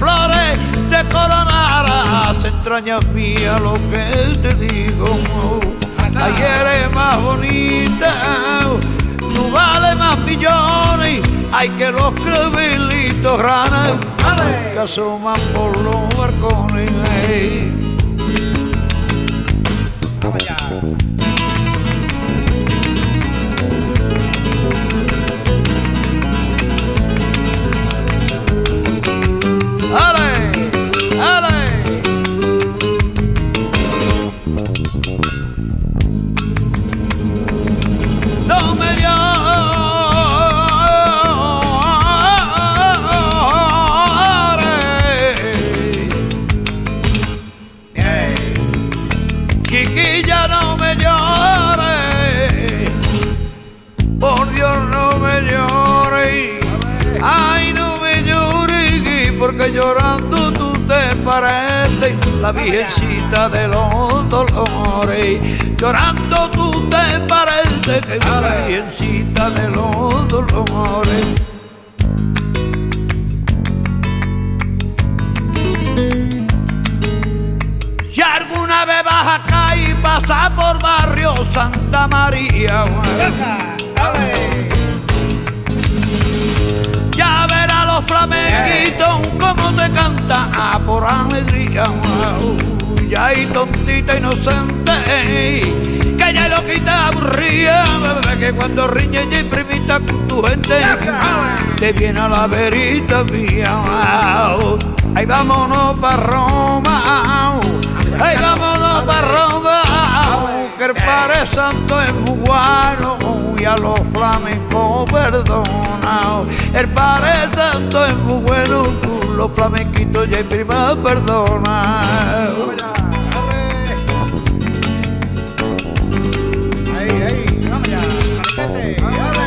flores te coronaras, entrañas mía lo que te digo. Ayer es más bonita, tú vale más millones, hay que los crevelitos ranas que asoman por los balcones. la virgencita de los dolores. Llorando tú te pareces que la virgencita de los dolores. Si alguna vez vas acá y pasas por barrio Santa María, ya verá los flamenguitos donde canta por alegría. Ya y tontita inocente, que ya lo quita aburrida, que cuando riñe y primita con tu gente, te viene a la verita mía. Ahí vámonos pa' Roma, ahí vámonos pa' Roma, que el Padre Santo es cubano y a los flamencos perdona. El Padre Santo es muy bueno los flamenquitos y el prima perdona. Ahí, ahí, vamos ya,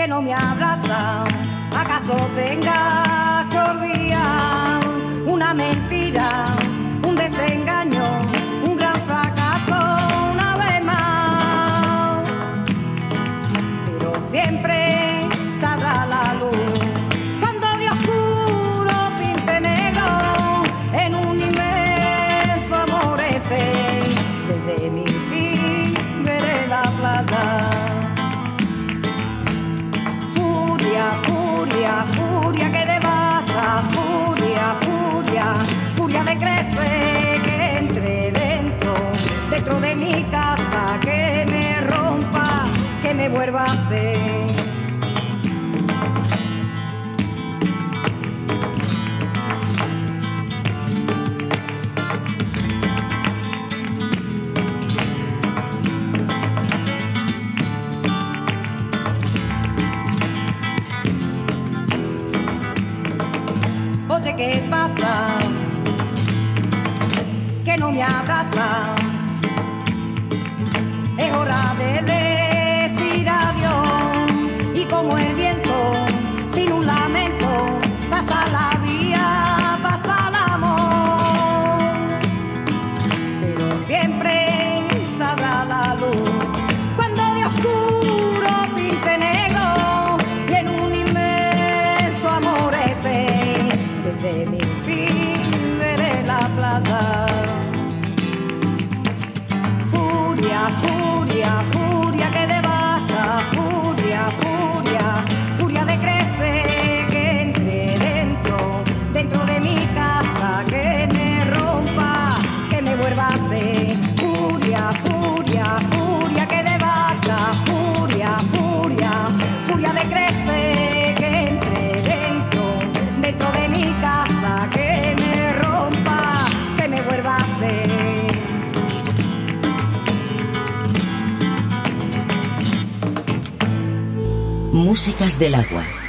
que no me abraza, acaso tengas que olvidar una mentira, un desengaño, un gran fracaso una vez más. Pero siempre vuelva a hacer. Oye, ¿qué pasa? Que no me abraza. Es hora de leer como el viento. músicas del agua.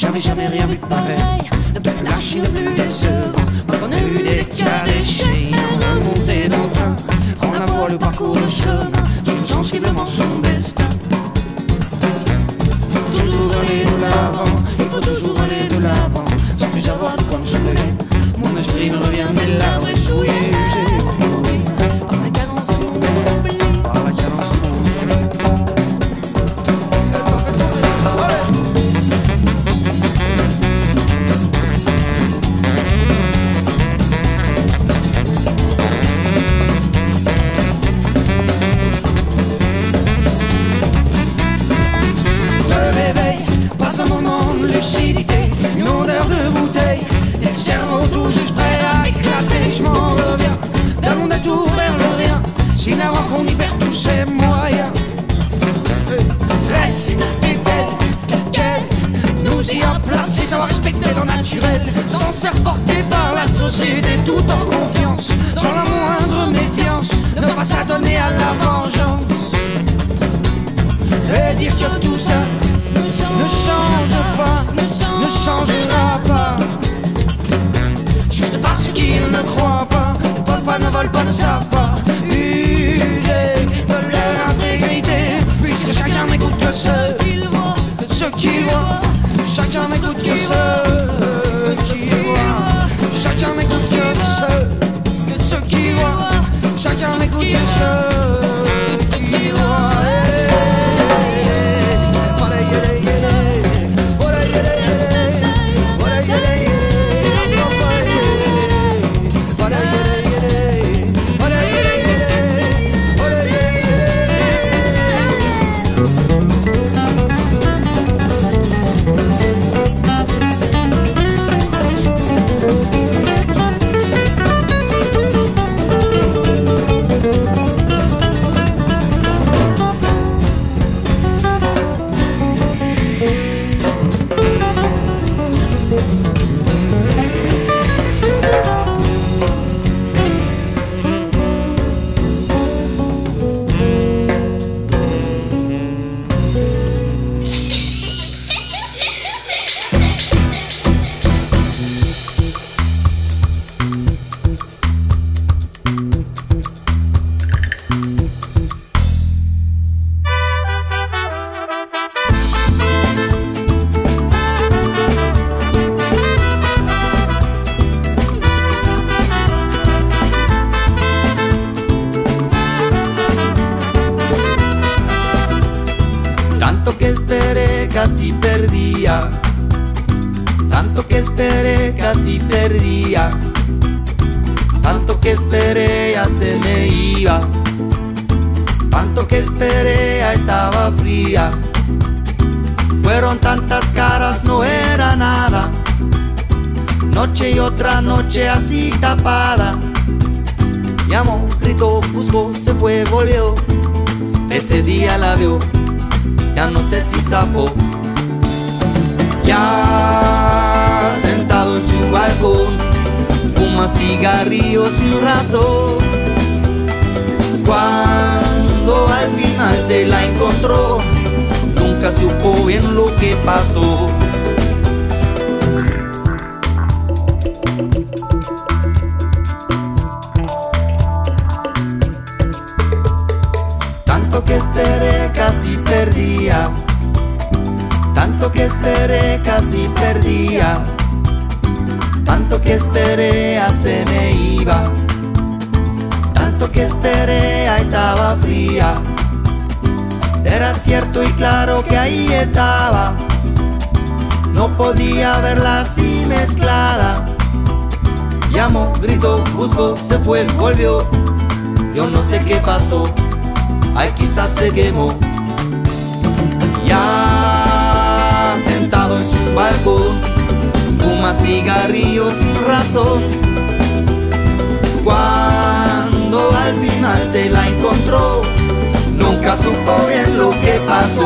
J'avais jamais rien vu de pareil. De l'archi le plus décevant. Quand on a eu des cas déchets, on a monté dans le train. Prends la voie, le parcours, le chemin. Suivre sensiblement son destin. Faut toujours aller de l'avant, il faut toujours aller de l'avant. Sans plus avoir de quoi me. Mon esprit me revient, mais l'arbre est souillé. pasó. Tanto que esperé, casi perdía. Tanto que esperé, casi perdía. Tanto que esperé, a se me iba. Tanto que esperé, estaba fría era cierto y claro que ahí estaba. No podía verla así mezclada. Llamó, gritó, buscó, se fue, volvió. Yo no sé qué pasó. Ay, quizás se quemó. Ya sentado en su balcón, fuma cigarrillos sin razón. Cuando al final se la encontró nunca supo bien lo que pasó.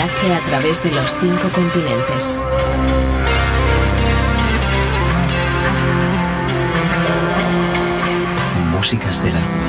viaje a través de los cinco continentes. Músicas del alma.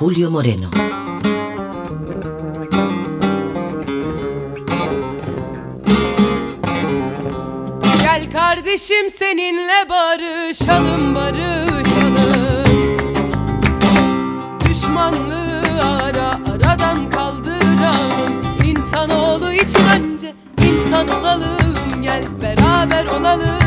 Julio Moreno. Gel kardeşim seninle barışalım barışalım. Düşmanlığı ara aradan kaldıralım. İnsanoğlu için önce insan olalım. Gel beraber olalım.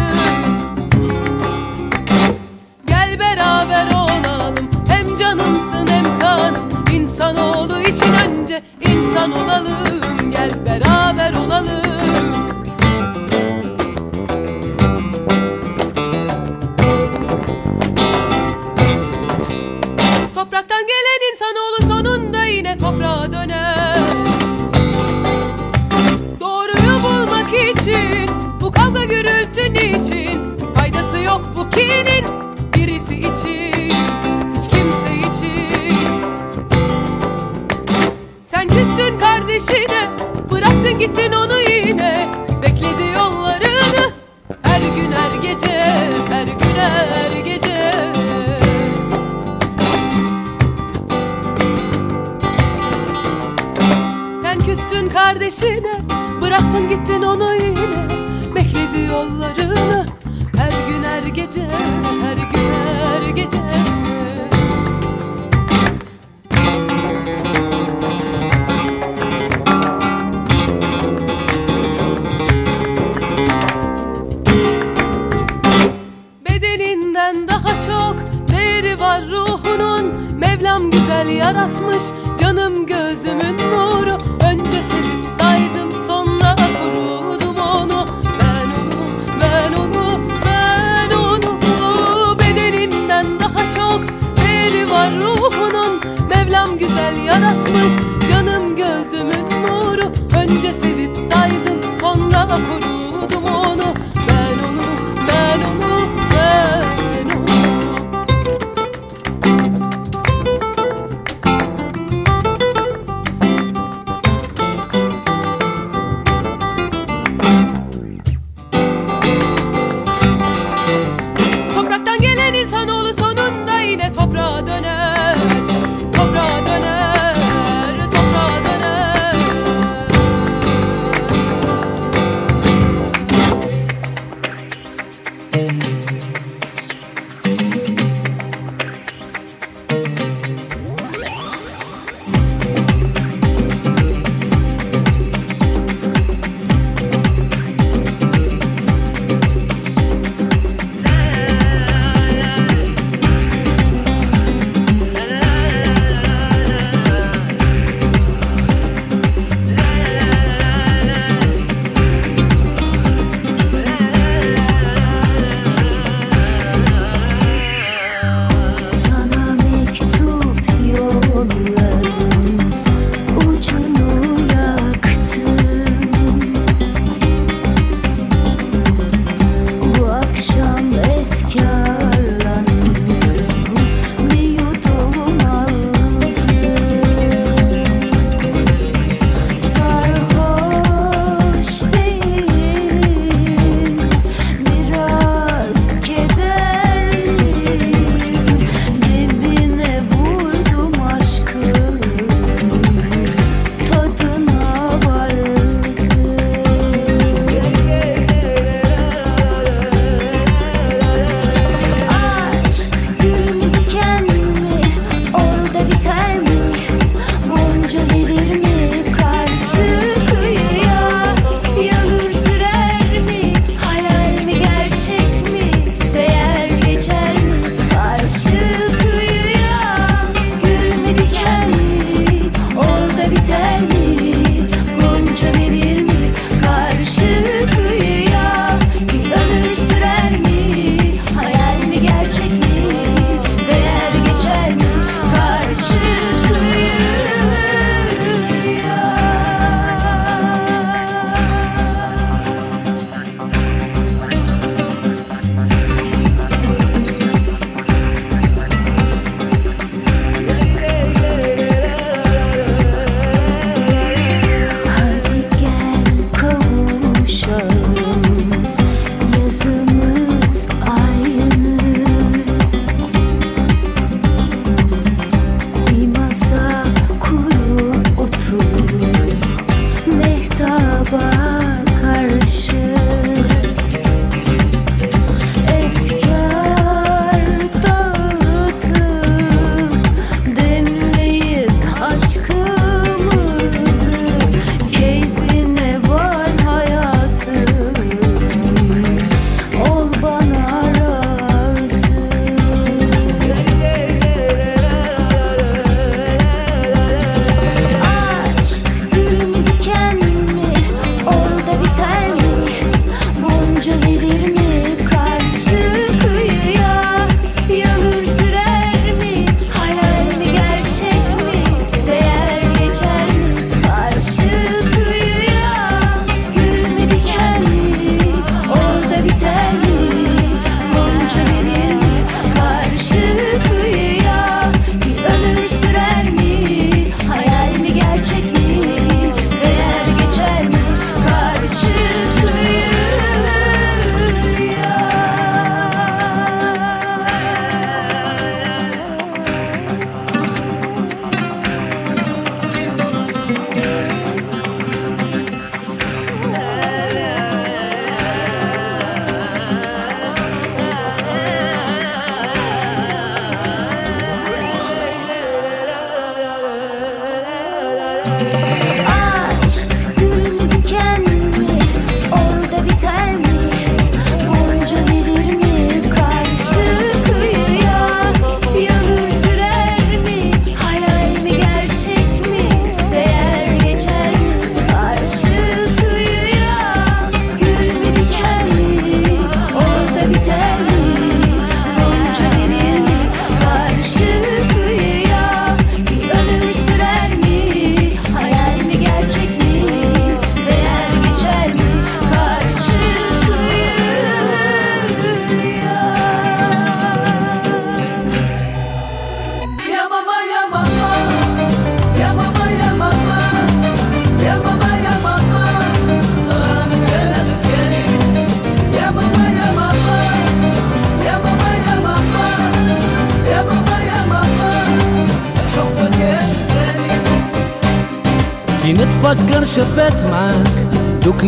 peşine Bıraktın gittin onu yine. Bekledi yollarını. Her gün her gece Her gün her gece. Sen küstün kardeşine. Bıraktın gittin onu yine. Bekledi yollarını. Her gün her gece Her gün her gece.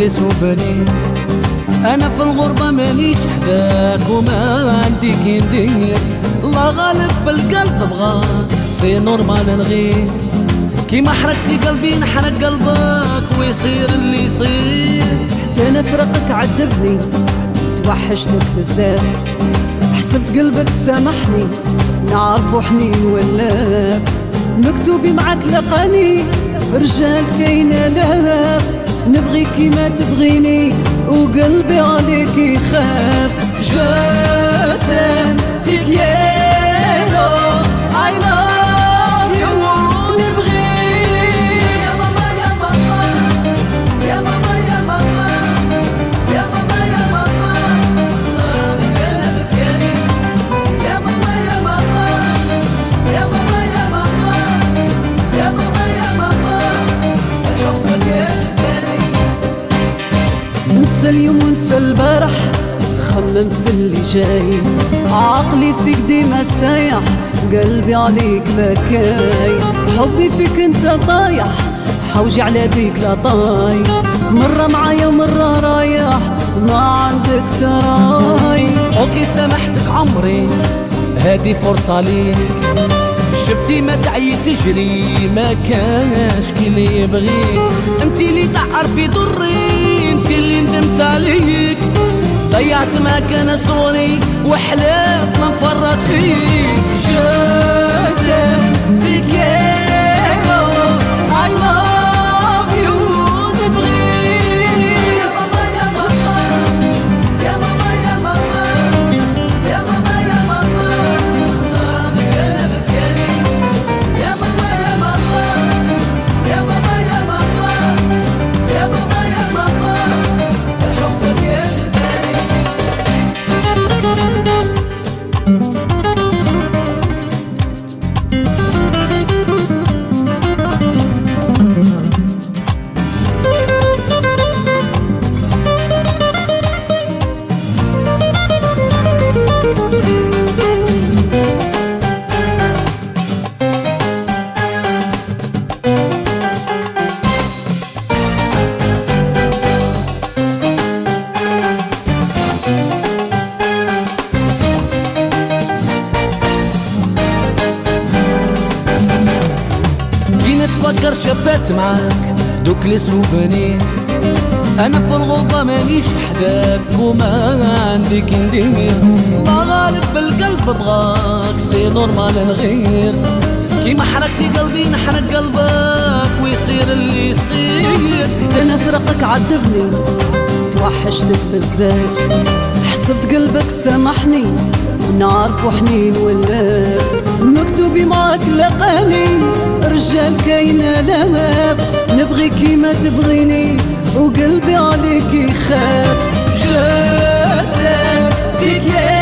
لي سوفونير أنا في الغربة مانيش حداك وما كي ندير الله غالب بالقلب بغاك سي نورمال نغير كيما حركتي قلبي نحرق قلبك ويصير اللي يصير. حتى أنا فراقك عذبني توحشتك بزاف. حسبت قلبك سامحني نعرفو حنين ولاف مكتوبي معاك لقاني رجال كاين آلاف. نبغي كيما تبغيني وقلبي عليك يخاف. جاتن تكيرو ننسى اليوم ونسى البارح. خمم في اللي جاي. عقلي فيك ديما سايح. قلبي عليك بكاي حبي فيك انت طايح. حوجي على بيك لا طاي. مرة معايا ومرة رايح. ما عندك تراي. أوكي سامحتك عمري. هادي فرصة ليك. شفتي ما تعي تجري. ما كانش كي اللي يبغيك. انت اللي تعرفي ضري. انت اللي ندمت عليك. ضيعت ما كان صوني وحلات ما نفرط فيك. جاتن سوفونير أنا في الغربة مانيش حداك وما عندي كي ندير. الله غالب بالقلب بغاك سي نورمال نغير كيما حركتي قلبي نحرق قلبك ويصير اللي يصير. أنا فراقك عذبني توحشتك بزاف. حسبت قلبك سامحني نعرفو حنين ولا. مكتوبي معاك لقاني رجال كاين الاف نبغي كيما تبغيني وقلبي عليك يخاف. جاتك تكيرو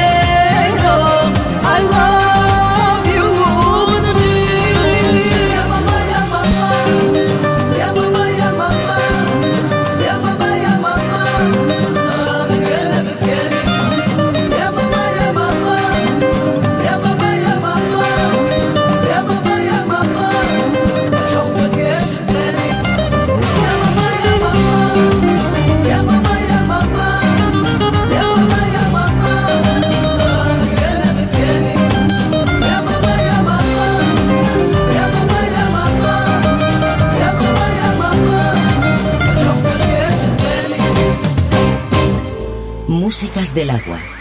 del agua.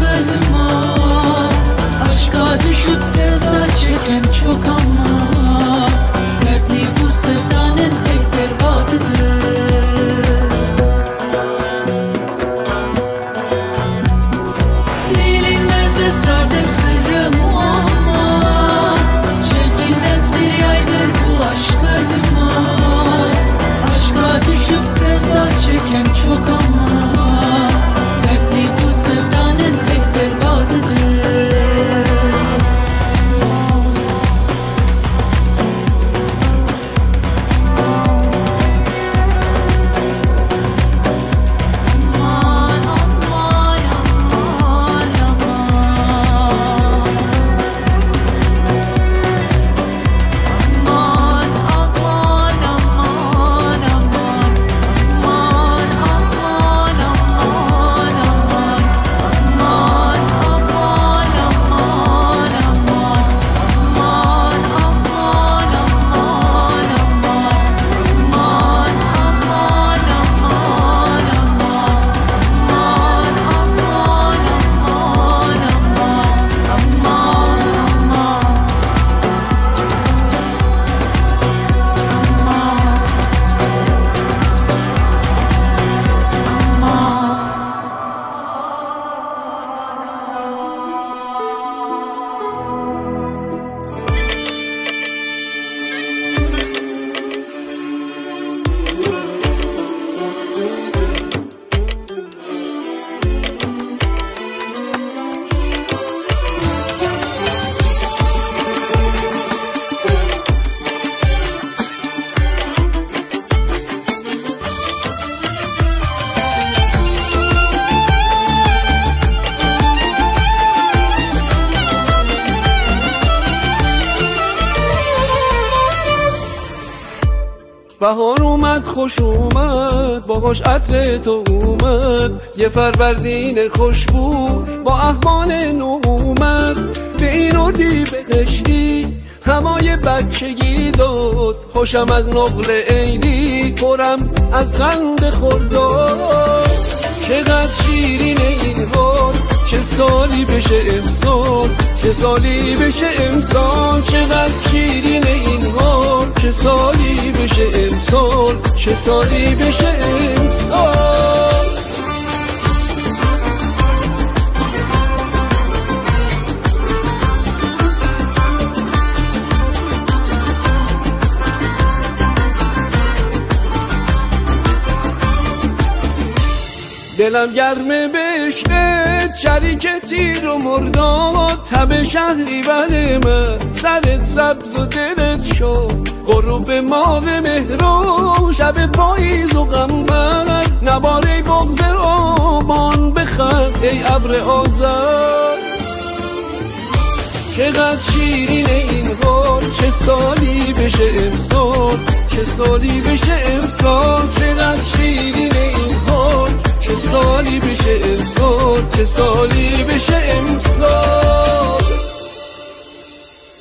kalbim بهار اومد خوش اومد باهاش عطر تو اومد. یه فروردین خوشبو با احوال نو اومد. به این اردی بهشتی همای بچگی داد. خوشم از نقل عیدی پرم از قند خورداد چقدر شیرین این چه سالی بشه امسال؟ چه سالی بشه امسال؟ چقدر شیرین این حال؟ چه سالی بشه امسال؟ چه سالی بشه امسال؟ دلم گرمه عشقت شریک تیر و مرداد تب شهری بله من سرت سبز و دلت شد. غروب ماه مهرو شب پاییز و غمبر نباره بغز آبان بخم ای ابر آزر چقدر شیرین این حال چه سالی بشه امسال چه سالی بشه امسال چقدر شیرین این حال سالی بشه امسال چه سالی بشه امسال؟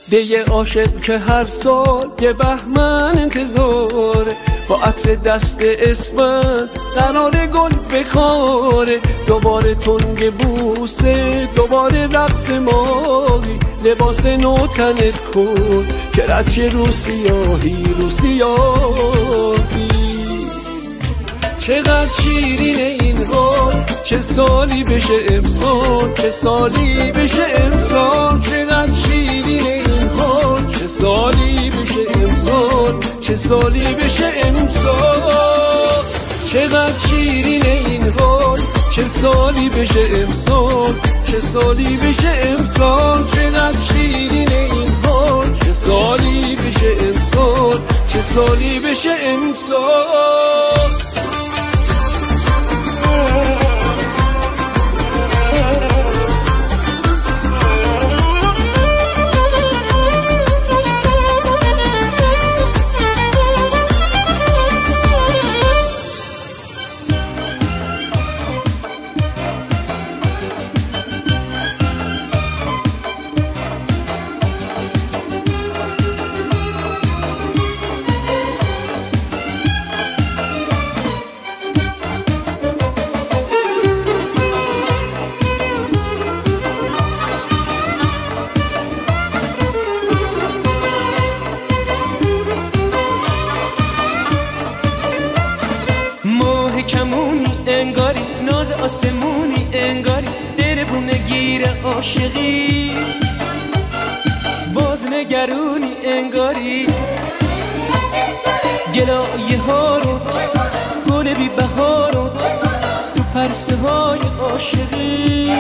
دیگه عاشق که هر سال یه بهمن انتظاره با عطر دست اسمن قرار گل بکاره. دوباره تنگ بوسه دوباره رقص ماهی لباس نو تنت کن که رد رو سیاهی رو چقدر شیرین این حال؟ چه سالی بشه امسال؟ چه سالی بشه امسال؟ چقدر شیرین این حال؟ چه سالی بشه امسال؟ چه سالی بشه امسال؟ چقدر شیرین این حال؟ چه سالی بشه امسال؟ چه سالی بشه امسال؟ چقدر شیرین این حال؟ چه سالی بشه امسال؟ چه سالی بشه امسال؟ پرسه های عاشقی.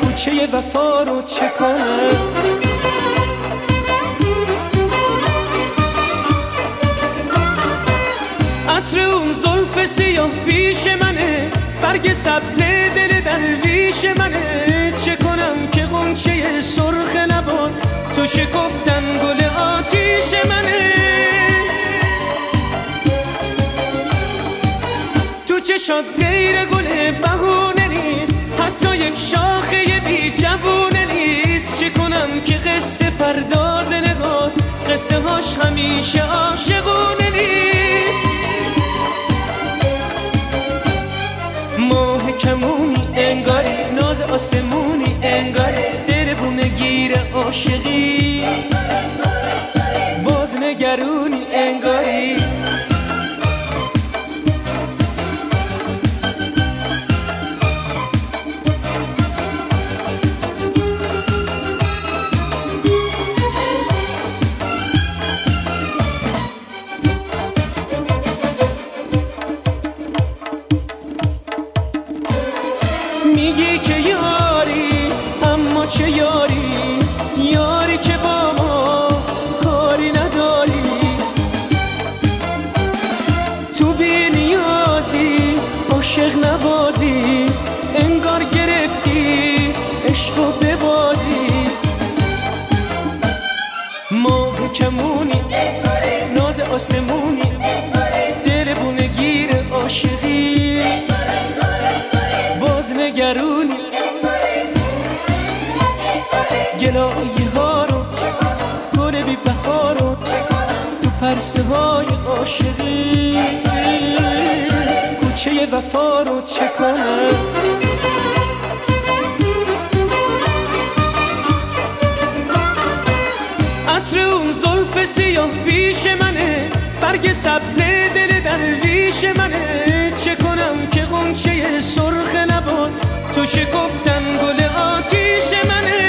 کوچه وفا رو چه کنم؟ عطر اون زلف سیاه پیش منه. برگ سبز دل درویش منه. چه کنم که غنچه سرخ نباد؟ تو شکفتن گل آتیش منه. چشات غیر گل بهونه نیست. حتی یک شاخه بی جوونه نیست. چه کنم که قصه پرداز نگاه قصه هاش همیشه عاشقونه نیست. ماه کمونی انگاری ناز آسمونی انگاری دل بونه گیر عاشقی. باز نگرونی انگاری پرسه های عاشقی. کوچه وفا رو چه کنم؟ عطر اون زلف سیاه پیش منه. برگ سبز دل درویش منه. چه کنم که غنچه سرخ نباد؟ تو شکفتن گل آتیش منه.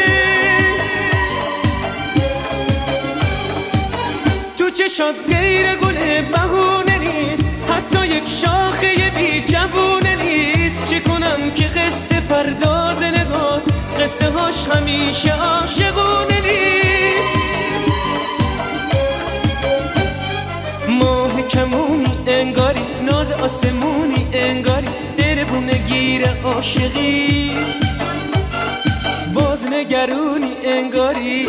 چشات غیر گل بهونه نیست. حتی یک شاخه بی جوونه نیست. چه کنم که قصه پرداز نگاه قصه هاش همیشه عاشقونه نیست. ماه کمونی انگاری ناز آسمونی انگاری دل بونه گیر عاشقی. باز نگرونی انگاری